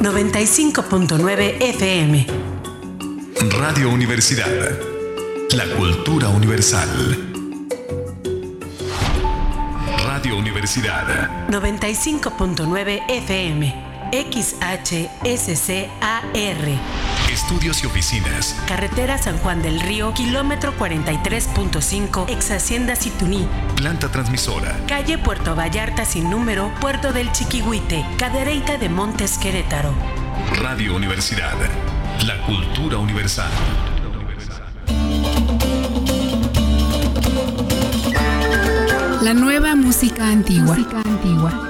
95.9 FM. Radio Universidad. La cultura universal. Radio Universidad. 95.9 FM. XHSCAR. Estudios y oficinas. Carretera San Juan del Río, kilómetro 43.5, ex Hacienda Situní. Planta transmisora. Calle Puerto Vallarta sin número, Puerto del Chiquihuite, Cadereyta de Montes Querétaro. Radio Universidad. La cultura universal. La nueva música antigua. Música antigua.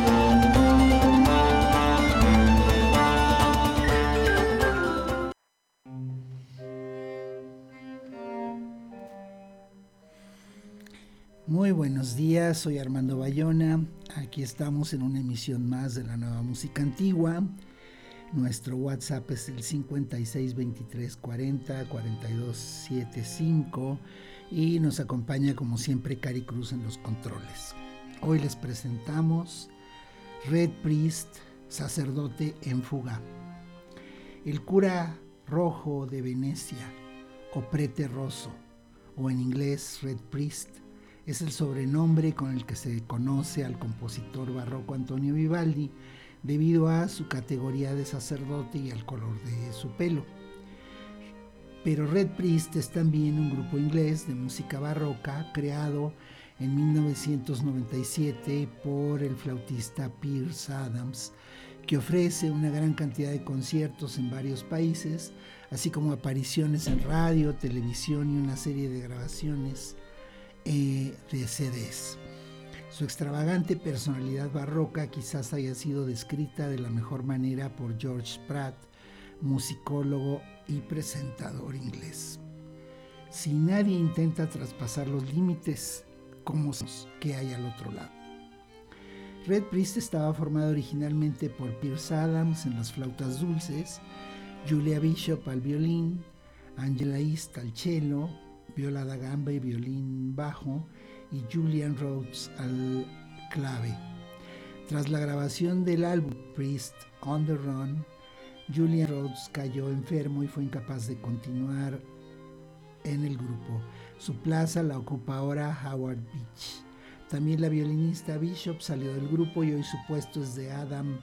Buenos días, soy Armando Bayona. Aquí estamos en una emisión más de la nueva música antigua. Nuestro WhatsApp es el 56 23 40 42 75 y nos acompaña como siempre Cari Cruz en los controles. Hoy les presentamos Red Priest, sacerdote en fuga. El cura rojo de Venecia, o prete rosso, o en inglés Red Priest, es el sobrenombre con el que se conoce al compositor barroco Antonio Vivaldi debido a su categoría de sacerdote y al color de su pelo. Pero Red Priest es también un grupo inglés de música barroca creado en 1997 por el flautista Pierce Adams, que ofrece una gran cantidad de conciertos en varios países, así como apariciones en radio, televisión y una serie de grabaciones eh, de CDs. Su extravagante personalidad barroca quizás haya sido descrita de la mejor manera por George Pratt, musicólogo y presentador inglés. Si nadie intenta traspasar los límites, como que hay al otro lado? Red Priest estaba formado originalmente por Pierce Adams en las flautas dulces, Julia Bishop al violín, Angela East al cello, viola da gamba y violín bajo, y Julian Rhodes al clave. Tras la grabación del álbum Priest on the Run, Julian Rhodes cayó enfermo y fue incapaz de continuar en el grupo. Su plaza la ocupa ahora Howard Beach. También la violinista Bishop salió del grupo y hoy su puesto es de Adam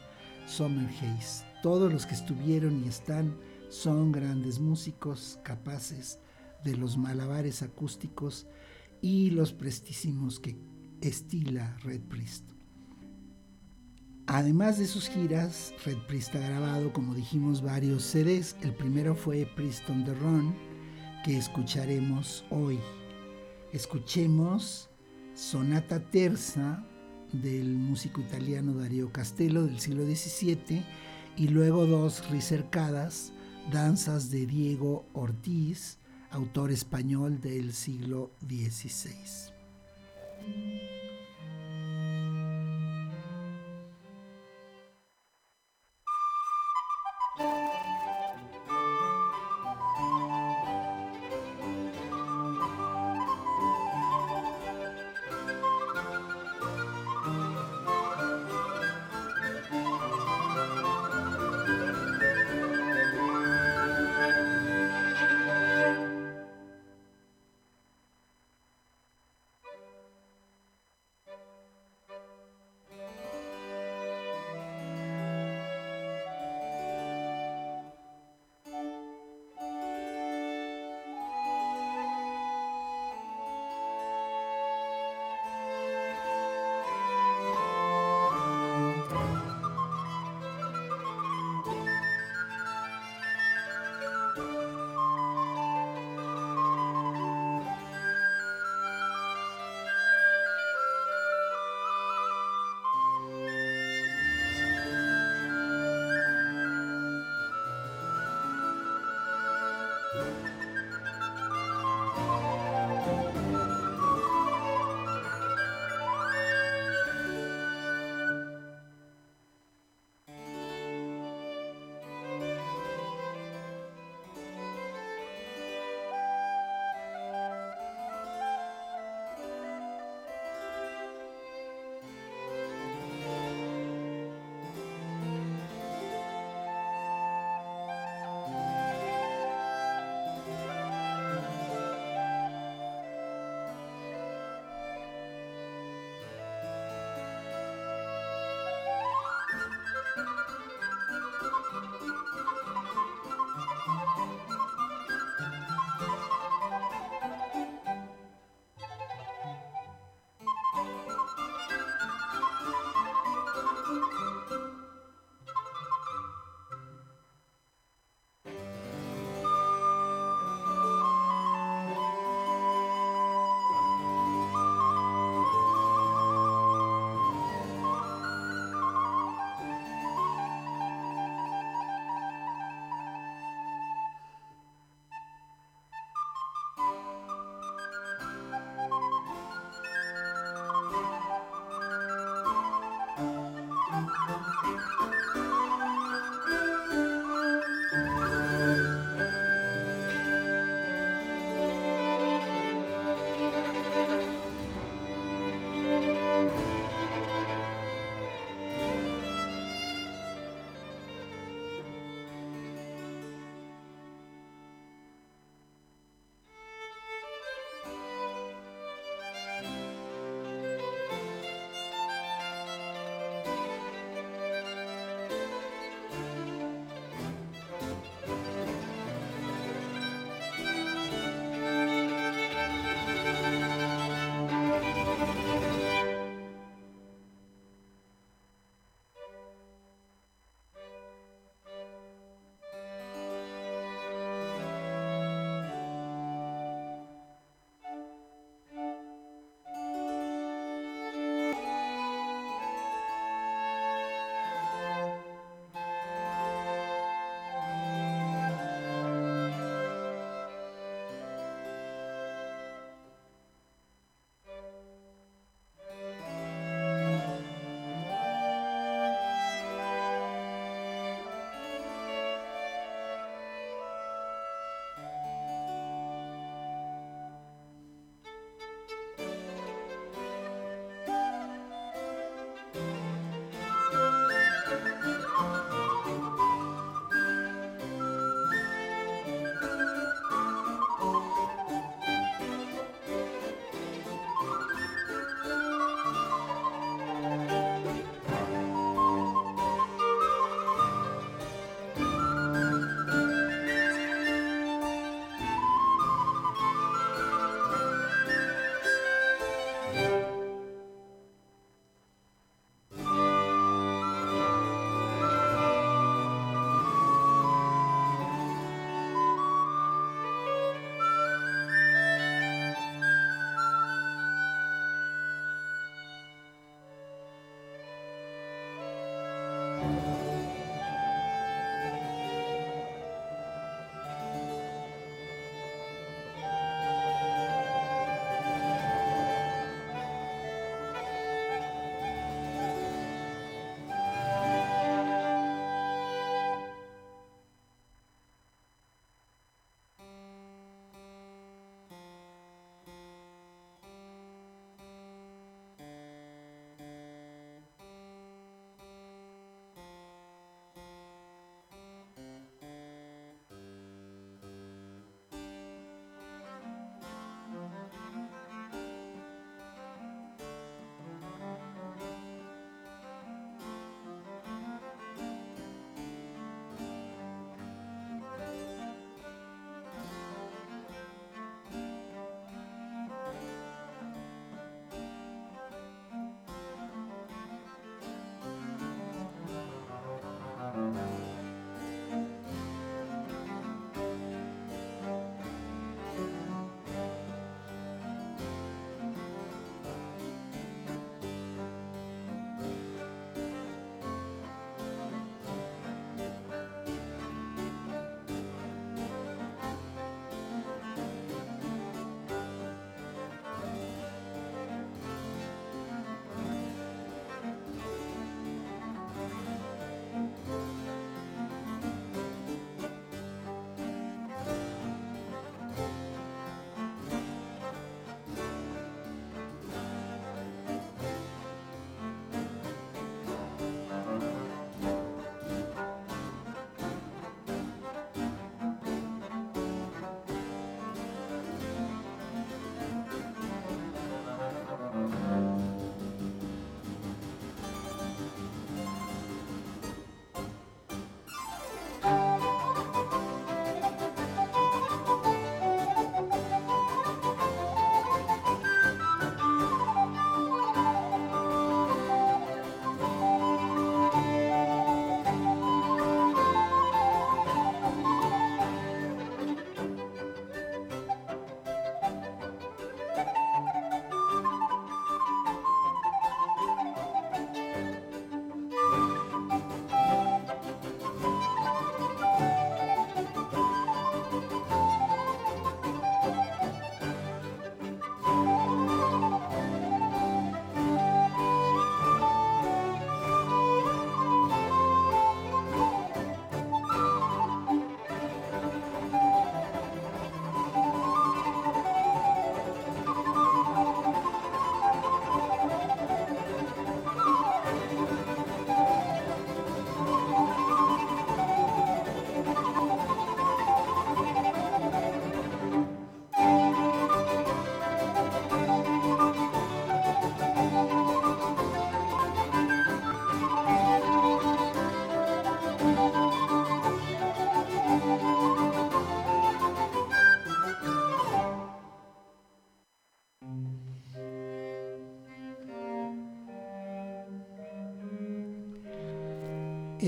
Sommerhays. Todos los que estuvieron y están son grandes músicos capaces de los malabares acústicos y los prestísimos que estila Red Priest. Además de sus giras, Red Priest ha grabado, como dijimos, varios CDs. El primero fue Priest on the Run, que escucharemos hoy. Escuchemos Sonata Terza del músico italiano Dario Castello del siglo XVII y luego dos ricercadas, danzas de Diego Ortiz, autor español del siglo XVI.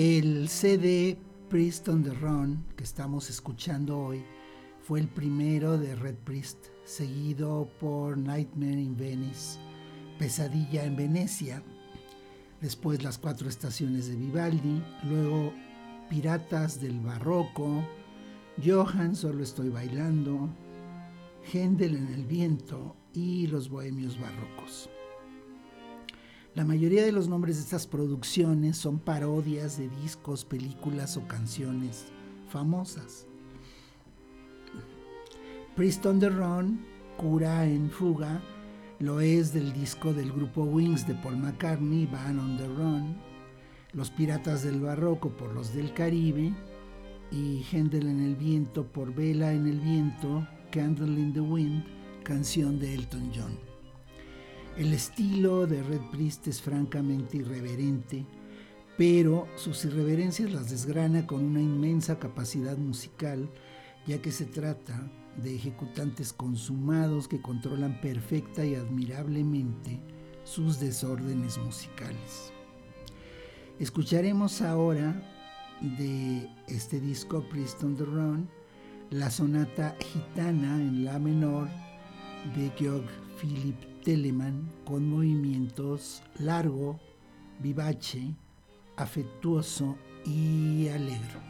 El CD Priest on the Run que estamos escuchando hoy fue el primero de Red Priest, seguido por Nightmare in Venice, Pesadilla en Venecia, después Las Cuatro Estaciones de Vivaldi, luego Piratas del Barroco, Johann Solo Estoy Bailando, Händel en el Viento y Los Bohemios Barrocos. La mayoría de los nombres de estas producciones son parodias de discos, películas o canciones famosas. Priest on the Run, Cura en Fuga, lo es del disco del grupo Wings de Paul McCartney, Van on the Run, Los Piratas del Barroco por los del Caribe y Händel en el Viento por Vela en el Viento, Candle in the Wind, canción de Elton John. El estilo de Red Priest es francamente irreverente, pero sus irreverencias las desgrana con una inmensa capacidad musical, ya que se trata de ejecutantes consumados que controlan perfecta y admirablemente sus desórdenes musicales. Escucharemos ahora de este disco Priest on the Run la sonata gitana en la menor de Georg Philipp Telemann con movimientos largo, vivace, afectuoso y alegre.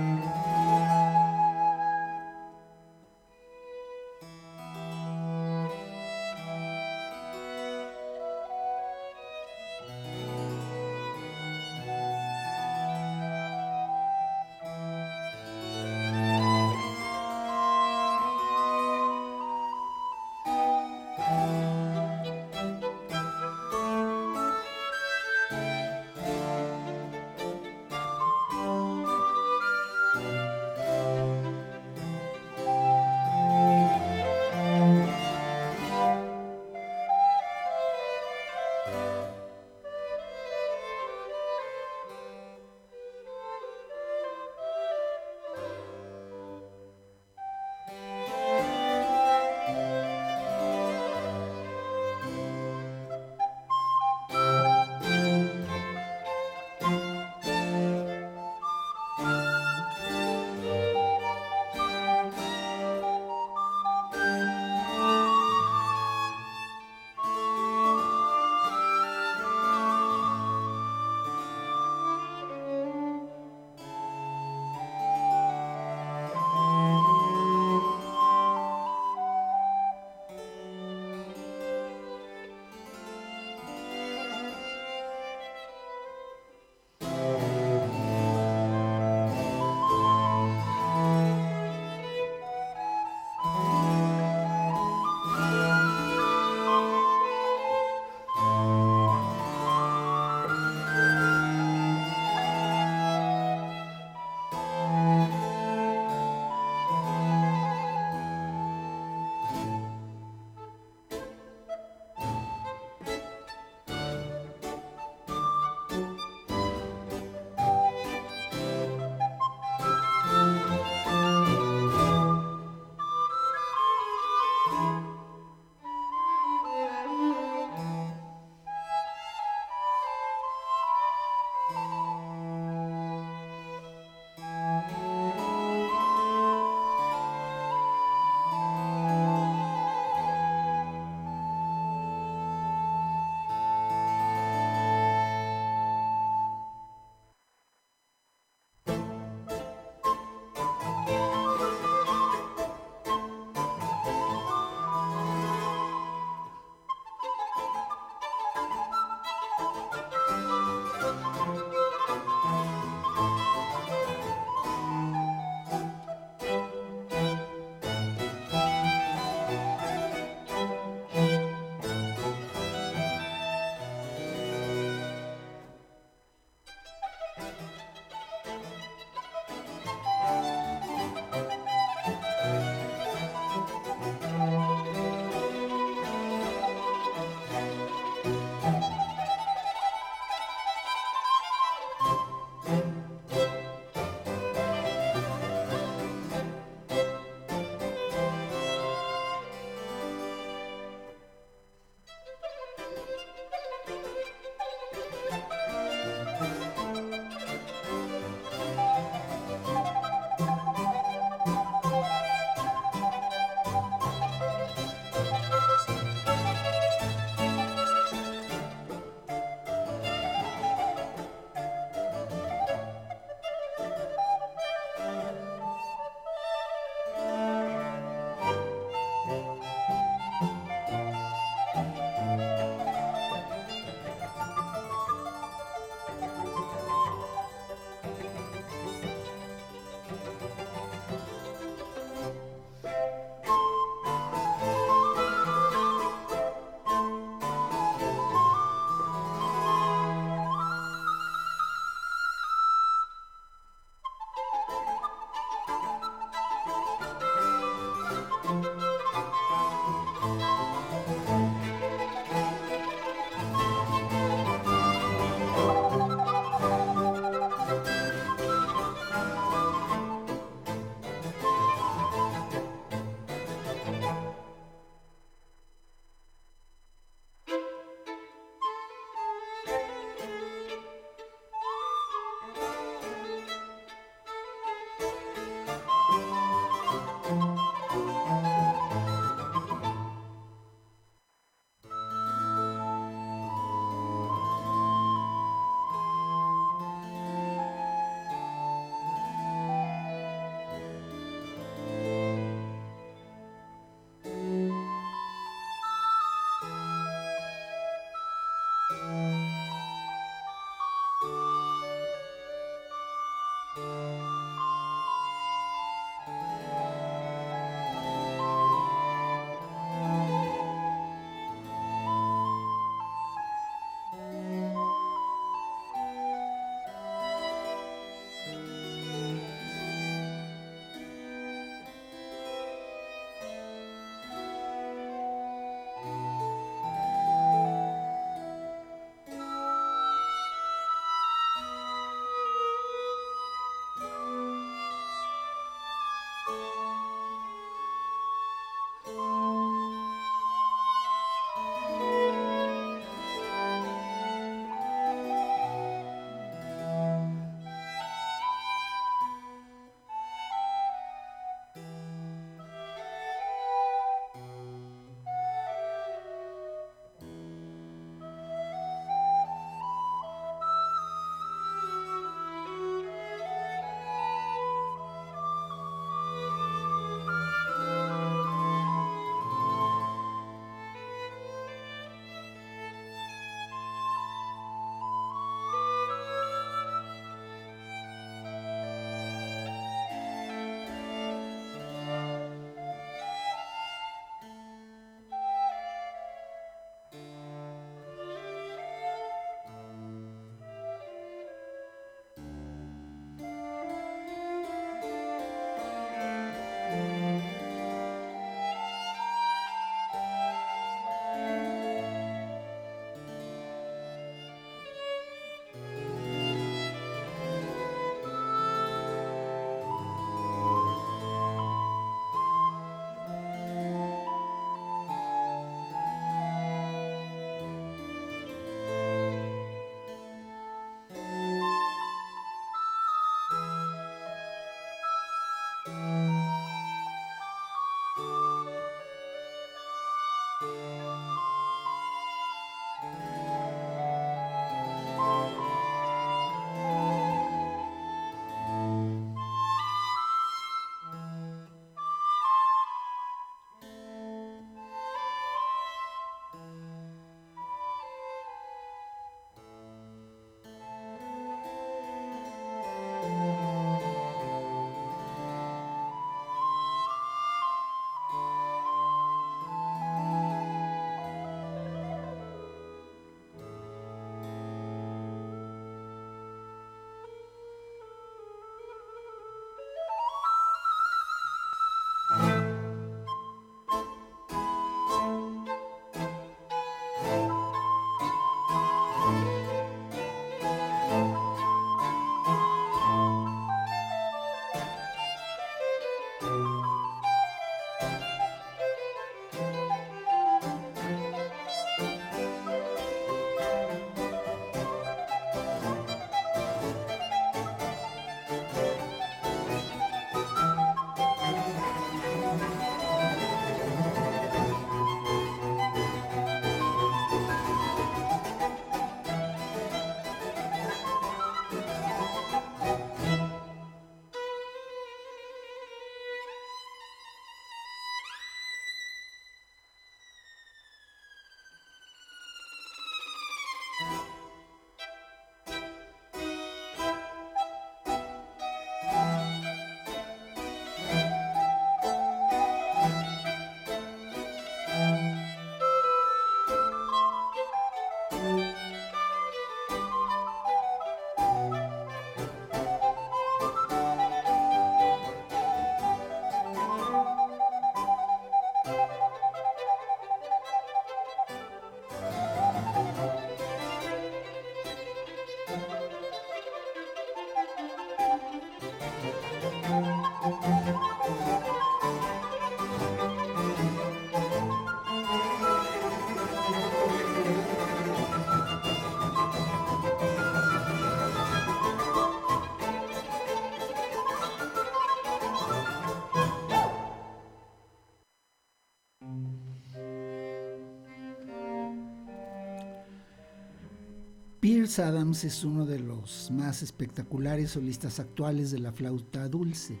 Adams es uno de los más espectaculares solistas actuales de la flauta dulce.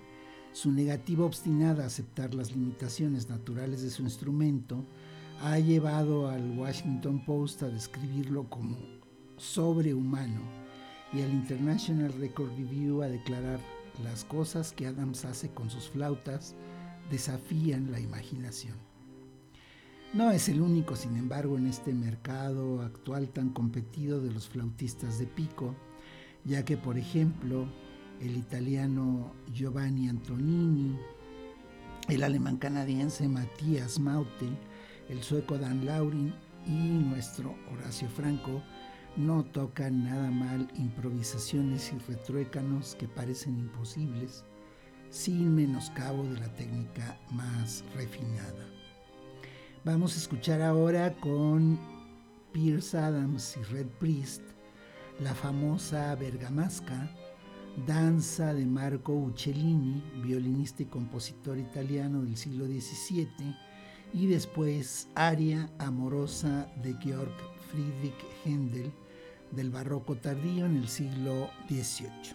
Su negativa obstinada a aceptar las limitaciones naturales de su instrumento ha llevado al Washington Post a describirlo como sobrehumano y al International Record Review a declarar las cosas que Adams hace con sus flautas desafían la imaginación. No es el único, sin embargo, en este mercado actual tan competido de los flautistas de pico, ya que, por ejemplo, el italiano Giovanni Antonini, el alemán canadiense Matías Maute, el sueco Dan Laurin y nuestro Horacio Franco no tocan nada mal improvisaciones y retruécanos que parecen imposibles, sin menoscabo de la técnica más refinada. Vamos a escuchar ahora con Pierce Adams y Red Priest la famosa Bergamasca, danza de Marco Uccellini, violinista y compositor italiano del siglo XVII, y después Aria amorosa de Georg Friedrich Händel del barroco tardío en el siglo XVIII.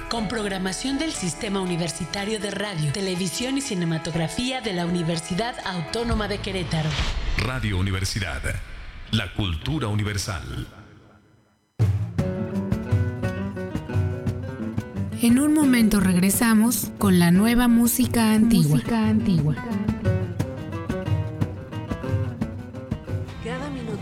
Con programación del Sistema Universitario de Radio, Televisión y Cinematografía de la Universidad Autónoma de Querétaro. Radio Universidad. La cultura universal. En un momento regresamos con la nueva música antigua. Música antigua.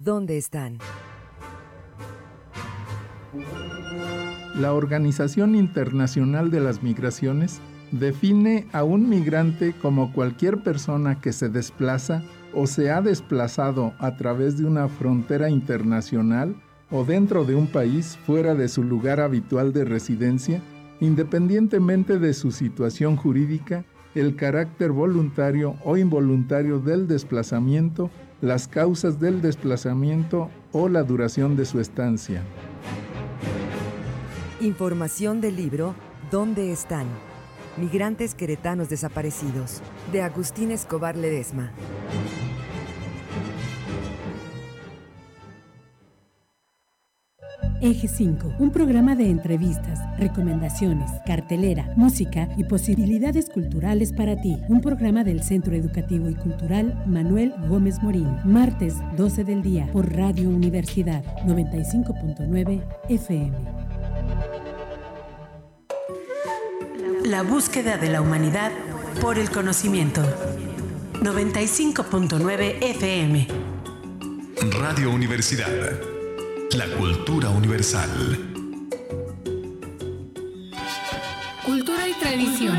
¿Dónde están? La Organización Internacional de las Migraciones define a un migrante como cualquier persona que se desplaza o se ha desplazado a través de una frontera internacional o dentro de un país fuera de su lugar habitual de residencia, independientemente de su situación jurídica, el carácter voluntario o involuntario del desplazamiento, las causas del desplazamiento o la duración de su estancia. Información del libro ¿Dónde están? Migrantes queretanos desaparecidos, de Agustín Escobar Ledesma. Eje 5, un programa de entrevistas, recomendaciones, cartelera, música y posibilidades culturales para ti. Un programa del Centro Educativo y Cultural Manuel Gómez Morín. Martes 12 del día por Radio Universidad 95.9 FM. La búsqueda de la humanidad por el conocimiento. 95.9 FM. Radio Universidad. La cultura universal. Cultura y tradición.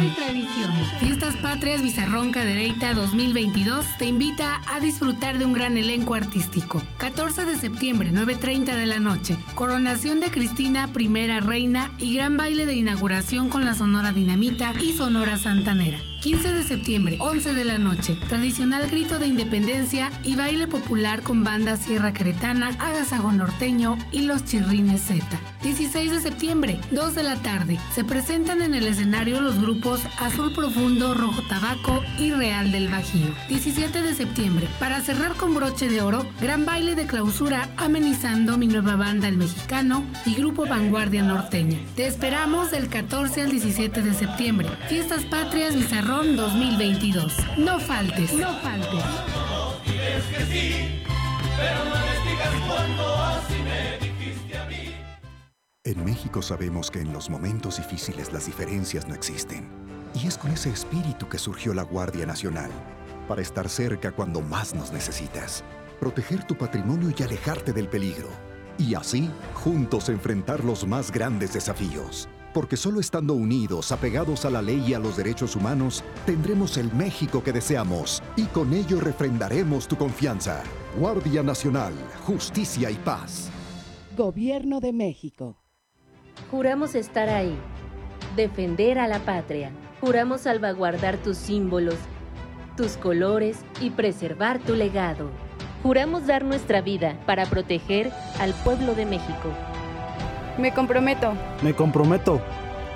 Fiestas Patrias Bizarrón Cadereyta 2022 te invita a disfrutar de un gran elenco artístico. 14 de septiembre, 9.30 de la noche. Coronación de Cristina, primera reina y gran baile de inauguración con la Sonora Dinamita y Sonora Santanera. 15 de septiembre, 11 de la noche. Tradicional grito de independencia y baile popular con banda Sierra Cretana, Agasago Norteño y los Chirrines Z. 16 de septiembre, 2 de la tarde. Se presentan en el escenario los grupos Azul Profundo, Rojo Tabaco y Real del Bajío. 17 de septiembre, para cerrar con broche de oro, gran baile de clausura amenizando mi nueva banda El Mexicano y Grupo Vanguardia Norteña. Te esperamos del 14 al 17 de septiembre. Fiestas Patrias Bizarrón 2022. No faltes, no faltes. En México sabemos que en los momentos difíciles las diferencias no existen. Y es con ese espíritu que surgió la Guardia Nacional, para estar cerca cuando más nos necesitas, proteger tu patrimonio y alejarte del peligro. Y así, juntos enfrentar los más grandes desafíos. Porque solo estando unidos, apegados a la ley y a los derechos humanos, tendremos el México que deseamos y con ello refrendaremos tu confianza. Guardia Nacional, Justicia y Paz. Gobierno de México. Juramos estar ahí, defender a la patria. Juramos salvaguardar tus símbolos, tus colores y preservar tu legado. Juramos dar nuestra vida para proteger al pueblo de México. Me comprometo. Me comprometo.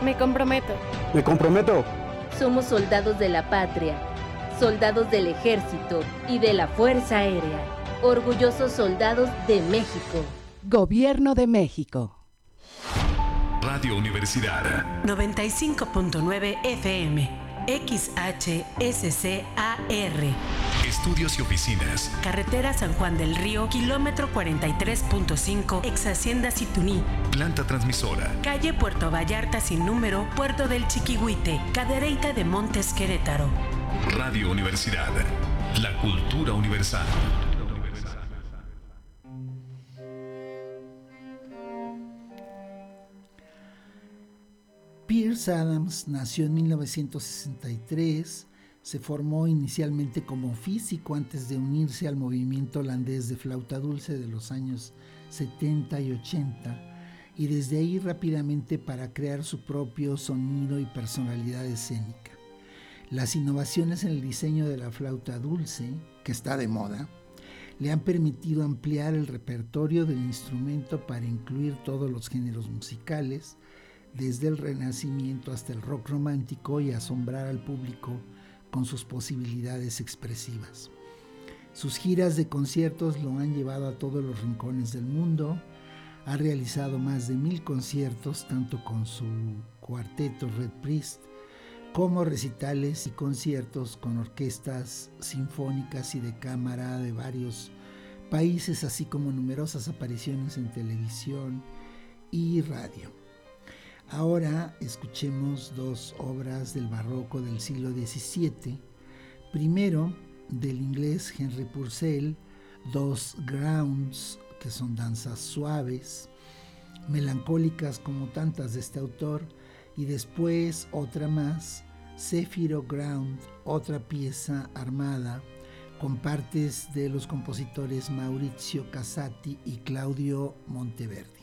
Me comprometo. Me comprometo. Somos soldados de la patria, soldados del ejército y de la Fuerza Aérea, orgullosos soldados de México. Gobierno de México. Radio Universidad. 95.9 FM. XHSCAR. Estudios y oficinas. Carretera San Juan del Río, kilómetro 43.5, ex Hacienda Situní. Planta transmisora. Calle Puerto Vallarta sin número, Puerto del Chiquihuite, Cadereyta de Montes Querétaro. Radio Universidad. La cultura universal. Pierce Adams nació en 1963, se formó inicialmente como físico antes de unirse al movimiento holandés de flauta dulce de los años 70 y 80 y desde ahí rápidamente para crear su propio sonido y personalidad escénica. Las innovaciones en el diseño de la flauta dulce, que está de moda, le han permitido ampliar el repertorio del instrumento para incluir todos los géneros musicales, desde el Renacimiento hasta el rock romántico y asombrar al público con sus posibilidades expresivas. Sus giras de conciertos lo han llevado a todos los rincones del mundo, ha realizado más de mil conciertos tanto con su cuarteto Red Priest como recitales y conciertos con orquestas sinfónicas y de cámara de varios países, así como numerosas apariciones en televisión y radio. Ahora escuchemos dos obras del barroco del siglo XVII. Primero, del inglés Henry Purcell, dos grounds, que son danzas suaves, melancólicas como tantas de este autor, y después otra más, Zephyro Ground, otra pieza armada con partes de los compositores Maurizio Casati y Claudio Monteverdi.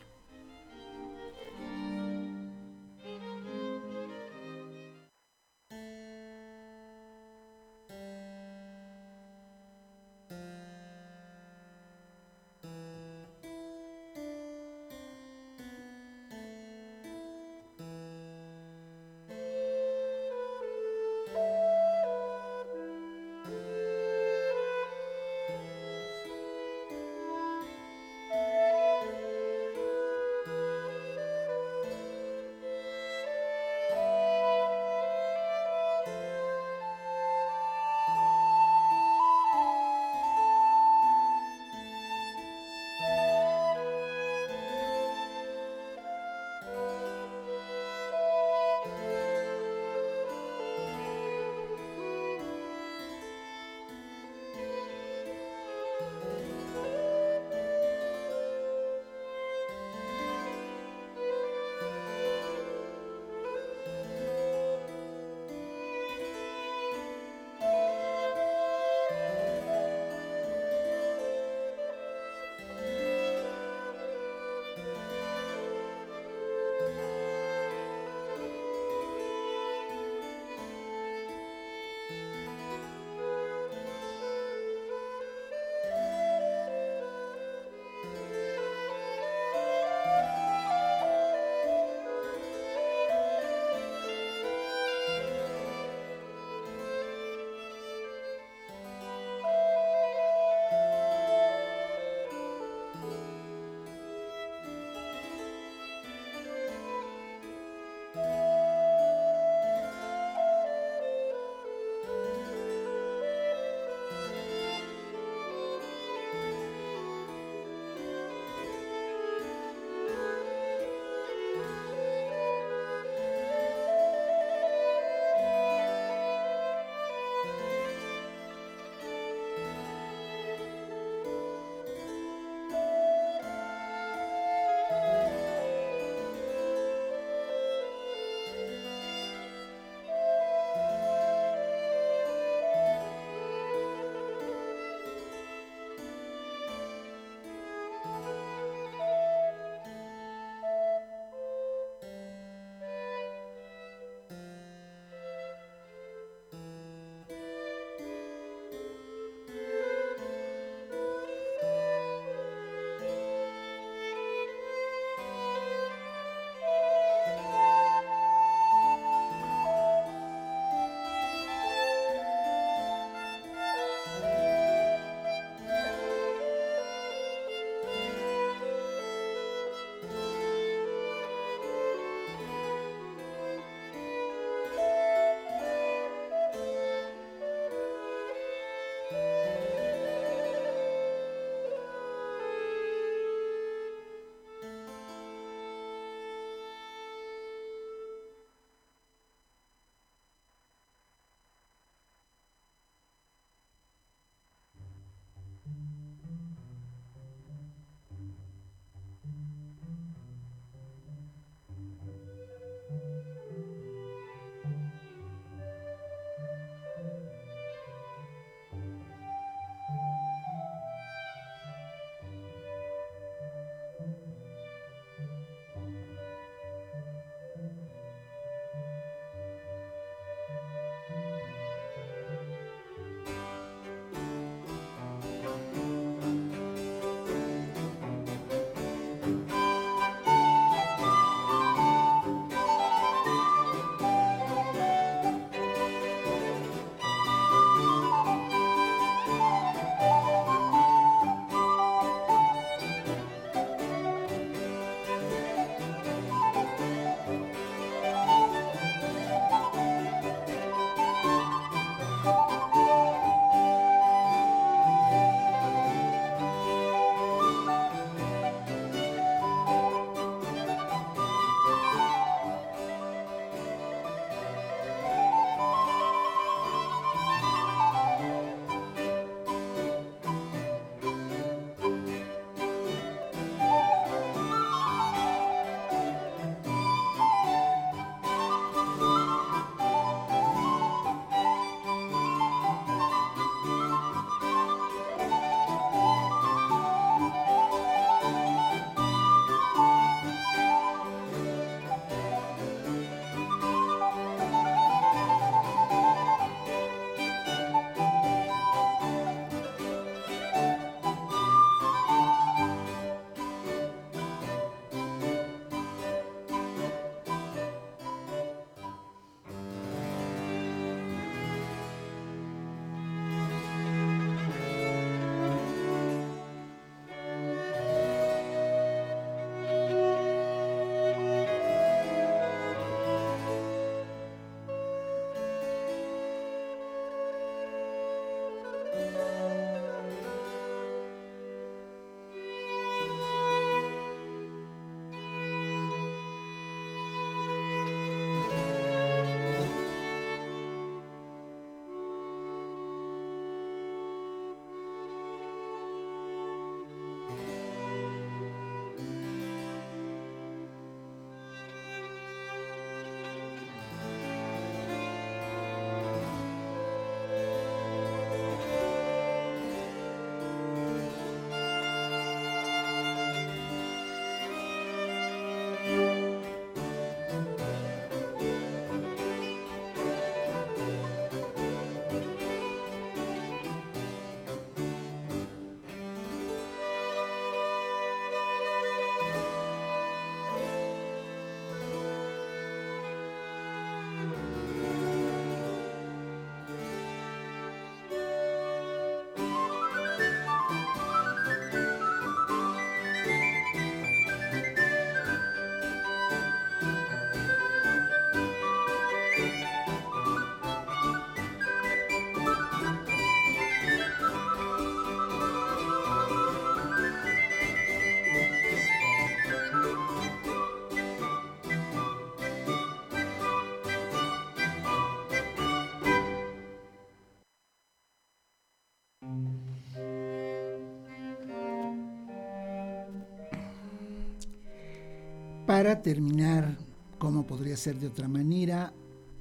Para terminar, como podría ser de otra manera,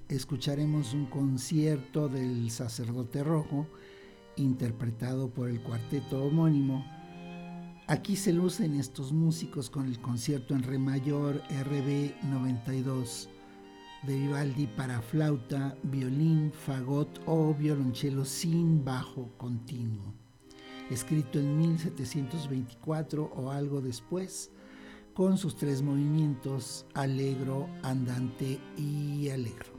escucharemos un concierto del sacerdote rojo interpretado por el cuarteto homónimo. Aquí se lucen estos músicos con el concierto en re mayor RB 92 de Vivaldi para flauta, violín, fagot o violonchelo sin bajo continuo, escrito en 1724 o algo después, con sus tres movimientos, alegro, andante y alegro.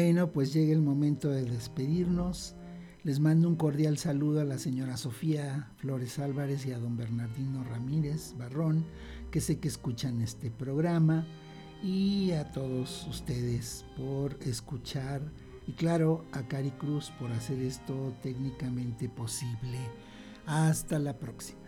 Bueno, pues llega el momento de despedirnos. Les mando un cordial saludo a la señora Sofía Flores Álvarez y a don Bernardino Ramírez Barrón, que sé que escuchan este programa, y a todos ustedes por escuchar, y claro, a Cari Cruz por hacer esto técnicamente posible. Hasta la próxima.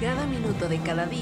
Cada minuto de cada día